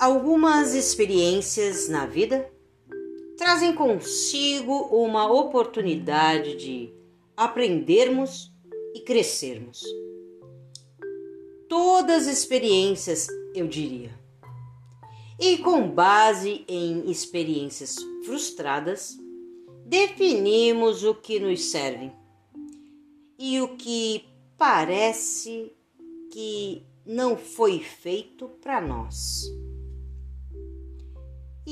Algumas experiências na vida trazem consigo uma oportunidade de aprendermos e crescermos. Todas as experiências, eu diria. E com base em experiências frustradas, definimos o que nos serve e o que parece que não foi feito para nós.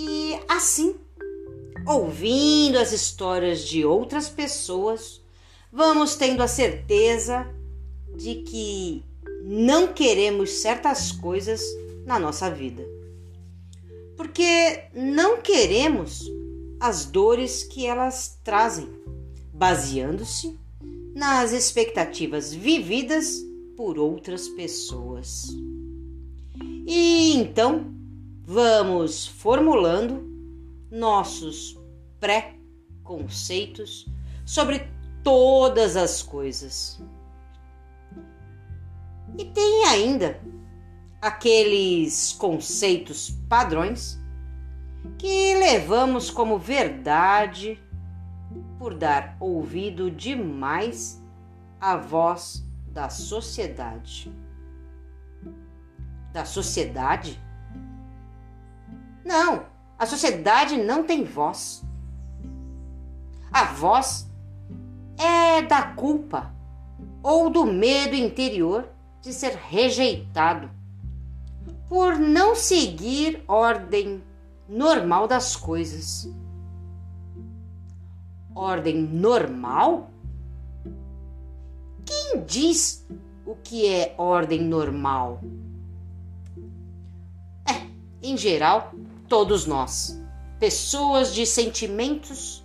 E assim, ouvindo as histórias de outras pessoas, vamos tendo a certeza de que não queremos certas coisas na nossa vida. Porque não queremos as dores que elas trazem, baseando-se nas expectativas vividas por outras pessoas. E então, vamos formulando nossos pré-conceitos sobre todas as coisas. E tem ainda aqueles conceitos padrões que levamos como verdade por dar ouvido demais à voz da sociedade. Da sociedade? Não, a sociedade não tem voz. A voz é da culpa ou do medo interior de ser rejeitado por não seguir ordem normal das coisas. Ordem normal? Quem diz o que é ordem normal? É, em geral, Todos nós, pessoas de sentimentos,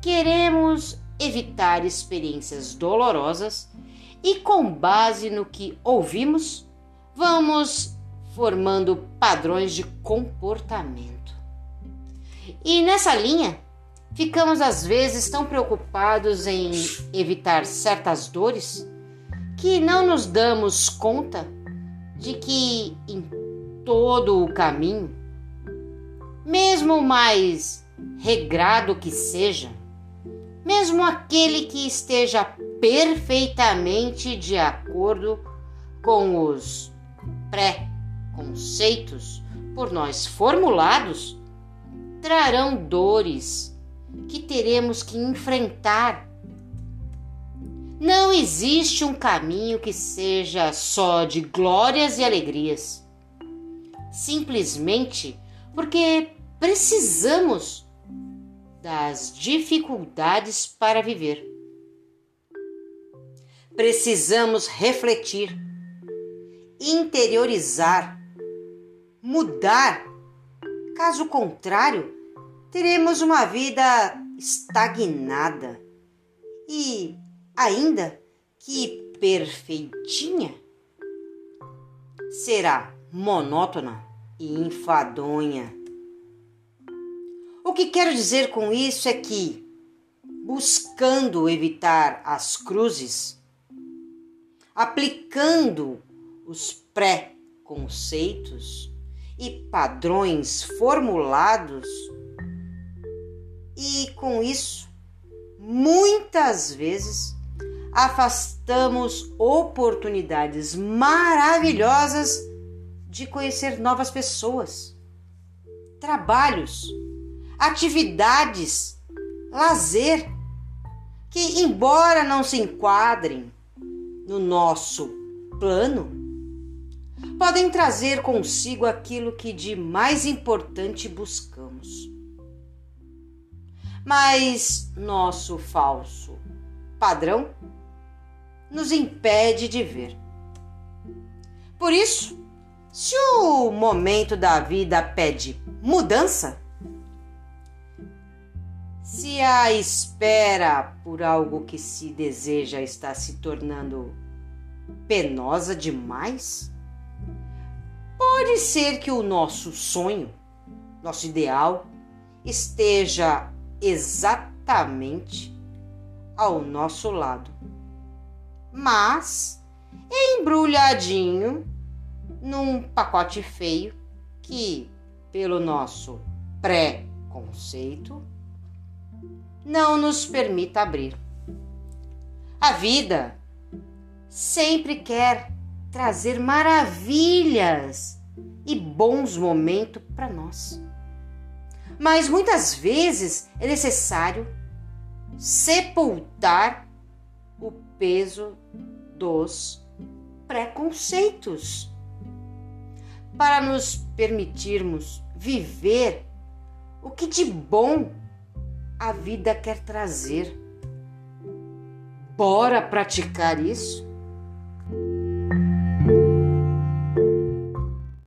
queremos evitar experiências dolorosas e, com base no que ouvimos, vamos formando padrões de comportamento. E nessa linha, ficamos às vezes tão preocupados em evitar certas dores que não nos damos conta de que em todo o caminho mesmo mais regrado que seja, mesmo aquele que esteja perfeitamente de acordo com os pré-conceitos por nós formulados, trarão dores que teremos que enfrentar. Não existe um caminho que seja só de glórias e alegrias. Simplesmente porque precisamos das dificuldades para viver. Precisamos refletir, interiorizar, mudar. Caso contrário, teremos uma vida estagnada e, ainda que perfeitinha, será monótona e enfadonha. Que quero dizer com isso é que, buscando evitar as cruzes, aplicando os pré-conceitos e padrões formulados, e com isso, muitas vezes, afastamos oportunidades maravilhosas de conhecer novas pessoas, trabalhos, atividades, lazer, que, embora não se enquadrem no nosso plano, podem trazer consigo aquilo que de mais importante buscamos. Mas nosso falso padrão nos impede de ver. Por isso, se o momento da vida pede mudança, se a espera por algo que se deseja está se tornando penosa demais, pode ser que o nosso sonho, nosso ideal, esteja exatamente ao nosso lado, mas embrulhadinho num pacote feio que pelo nosso pré-conceito, não nos permita abrir. A vida sempre quer trazer maravilhas e bons momentos para nós. Mas muitas vezes é necessário sepultar o peso dos preconceitos para nos permitirmos viver o que de bom a vida quer trazer. Bora praticar isso?